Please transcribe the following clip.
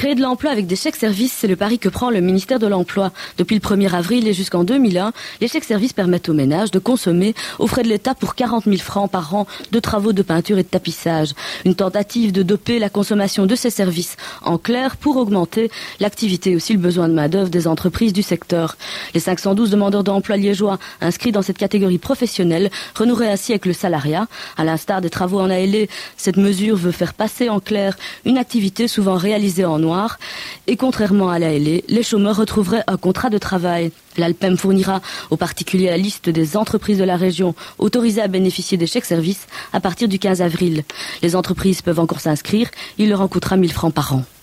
Créer de l'emploi avec des chèques services, c'est le pari que prend le ministère de l'Emploi. Depuis le 1er avril et jusqu'en 2001, les chèques services permettent aux ménages de consommer aux frais de l'État pour 40 000 francs par an de travaux de peinture et de tapissage. Une tentative de doper la consommation de ces services en clair pour augmenter l'activité et aussi le besoin de main-d'œuvre des entreprises du secteur. Les 512 demandeurs d'emploi liégeois inscrits dans cette catégorie professionnelle renoueraient ainsi avec le salariat. À l'instar des travaux en ALE, cette mesure veut faire passer en clair une activité souvent réalisée en noir et contrairement à la LA, les chômeurs retrouveraient un contrat de travail. L'Alpem fournira aux particuliers la liste des entreprises de la région autorisées à bénéficier des chèques services à partir du 15 avril. Les entreprises peuvent encore s'inscrire, il leur en coûtera 1000 francs par an.